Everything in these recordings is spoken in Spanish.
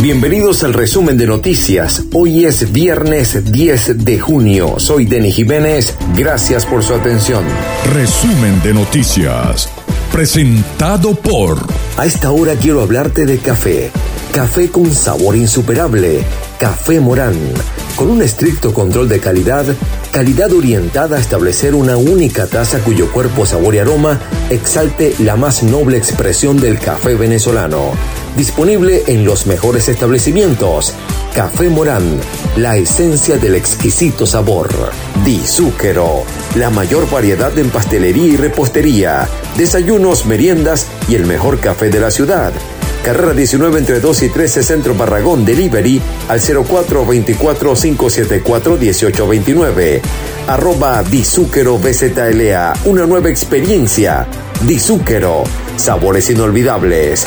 Bienvenidos al resumen de noticias. Hoy es viernes 10 de junio. Soy Denis Jiménez. Gracias por su atención. Resumen de noticias. Presentado por... A esta hora quiero hablarte de café. Café con sabor insuperable. Café Morán. Con un estricto control de calidad, calidad orientada a establecer una única taza cuyo cuerpo, sabor y aroma exalte la más noble expresión del café venezolano Disponible en los mejores establecimientos. Café Morán, la esencia del exquisito sabor. Dizúquero, la mayor variedad en pastelería y repostería, desayunos, meriendas y el mejor café de la ciudad. Carrera 19 entre 2 y 13 Centro Barragón Delivery al 0424-574-1829. Arroba Dizúquero BZLA. Una nueva experiencia. Dizúquero. Sabores inolvidables.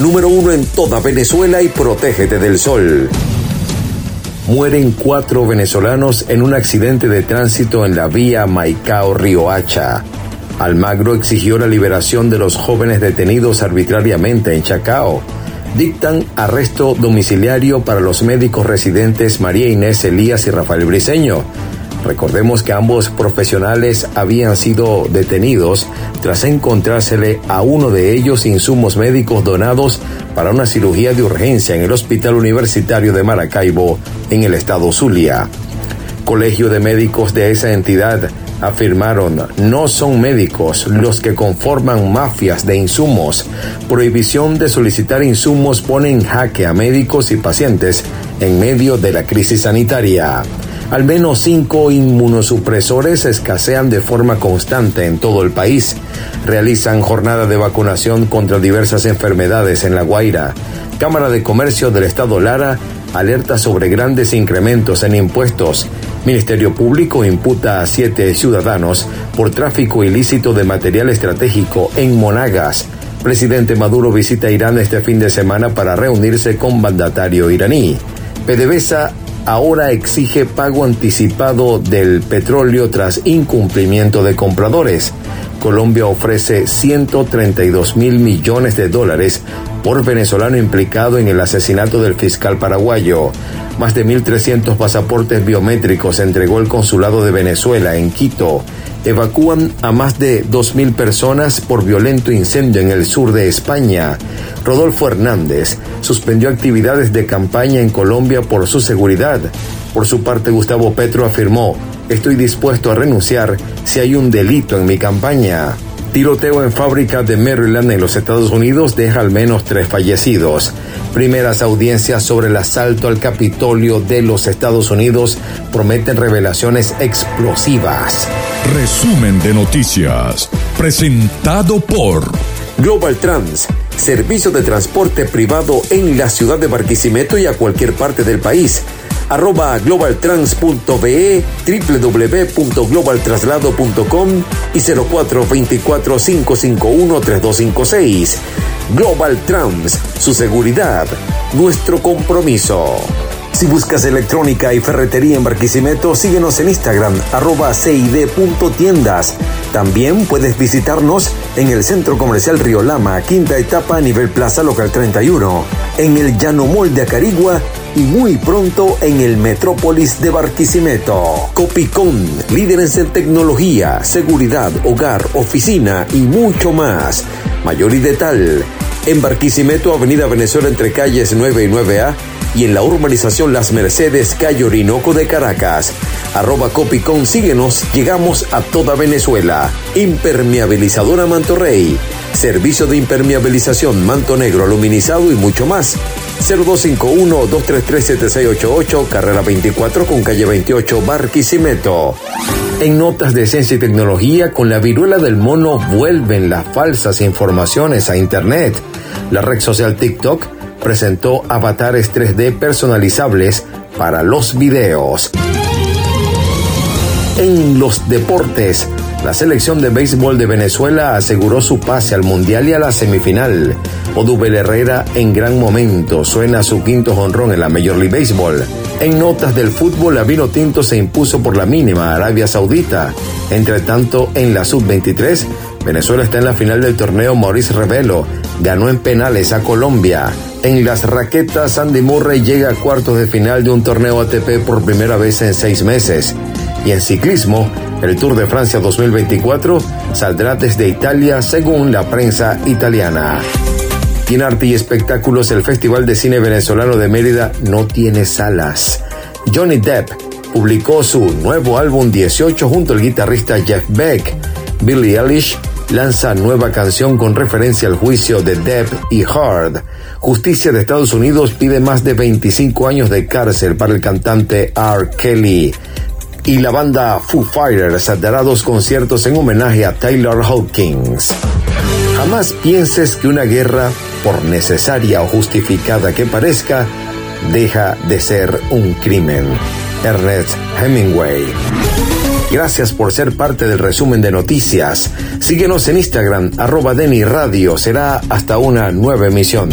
número uno en toda Venezuela y protégete del sol. Mueren cuatro venezolanos en un accidente de tránsito en la vía Maicao-Riohacha. Almagro exigió la liberación de los jóvenes detenidos arbitrariamente en Chacao. Dictan arresto domiciliario para los médicos residentes María Inés Elías y Rafael Briceño Recordemos que ambos profesionales habían sido detenidos tras encontrársele a uno de ellos insumos médicos donados para una cirugía de urgencia en el Hospital Universitario de Maracaibo, en el estado Zulia. Colegio de médicos de esa entidad afirmaron no son médicos los que conforman mafias de insumos. Prohibición de solicitar insumos pone en jaque a médicos y pacientes en medio de la crisis sanitaria. Al menos cinco inmunosupresores escasean de forma constante en todo el país. Realizan jornada de vacunación contra diversas enfermedades en La Guaira. Cámara de Comercio del Estado Lara alerta sobre grandes incrementos en impuestos. Ministerio Público imputa a siete ciudadanos por tráfico ilícito de material estratégico en Monagas. Presidente Maduro visita Irán este fin de semana para reunirse con mandatario iraní. PDVSA ahora exige pago anticipado del petróleo tras incumplimiento de compradores. Colombia ofrece 132 mil millones de dólares por venezolano implicado en el asesinato del fiscal paraguayo. Más de 1.300 pasaportes biométricos entregó el Consulado de Venezuela en Quito. Evacúan a más de 2.000 personas por violento incendio en el sur de España. Rodolfo Hernández suspendió actividades de campaña en Colombia por su seguridad. Por su parte, Gustavo Petro afirmó, estoy dispuesto a renunciar si hay un delito en mi campaña. Tiroteo en fábrica de Maryland en los Estados Unidos deja al menos tres fallecidos. Primeras audiencias sobre el asalto al Capitolio de los Estados Unidos prometen revelaciones explosivas. Resumen de noticias. Presentado por Global Trans, servicio de transporte privado en la ciudad de Barquisimeto y a cualquier parte del país arroba globaltrans.be, www.globaltraslado.com y 0424-551-3256. Global Trans, su seguridad, nuestro compromiso. Si buscas electrónica y ferretería en Barquisimeto, síguenos en Instagram, arroba cid.tiendas. También puedes visitarnos en el Centro Comercial Río Lama, quinta etapa nivel Plaza Local 31, en el Llano de Acarigua y muy pronto en el Metrópolis de Barquisimeto. Copicón, líderes en tecnología, seguridad, hogar, oficina y mucho más. Mayor y de tal. En Barquisimeto, Avenida Venezuela entre calles 9 y 9A y en la urbanización Las Mercedes, calle Orinoco de Caracas. Arroba Copicón, síguenos, llegamos a toda Venezuela. Impermeabilizadora Manto Rey. Servicio de impermeabilización, manto negro, aluminizado y mucho más. 0251-233-7688, carrera 24 con calle 28, Barquisimeto. En notas de ciencia y tecnología, con la viruela del mono vuelven las falsas informaciones a Internet. La red social TikTok presentó avatares 3D personalizables para los videos. En los deportes, la selección de béisbol de Venezuela aseguró su pase al Mundial y a la semifinal. Odubel Herrera en gran momento suena su quinto jonrón en la Major League Baseball. En notas del fútbol, la Vino Tinto se impuso por la mínima Arabia Saudita. Entre tanto, en la Sub-23, Venezuela está en la final del torneo Maurice Revelo. Ganó en penales a Colombia. En las raquetas, Andy Murray llega a cuartos de final de un torneo ATP por primera vez en seis meses. Y en ciclismo, el Tour de Francia 2024 saldrá desde Italia según la prensa italiana. en arte y espectáculos, el Festival de Cine Venezolano de Mérida no tiene salas. Johnny Depp publicó su nuevo álbum 18 junto al guitarrista Jeff Beck. Billie Eilish lanza nueva canción con referencia al juicio de Depp y Hard. Justicia de Estados Unidos pide más de 25 años de cárcel para el cantante R. Kelly y la banda Foo Fighters dará dos conciertos en homenaje a Taylor Hawkins. Jamás pienses que una guerra, por necesaria o justificada que parezca, deja de ser un crimen. Ernest Hemingway. Gracias por ser parte del resumen de noticias. Síguenos en Instagram, arroba Deni Radio. Será hasta una nueva emisión.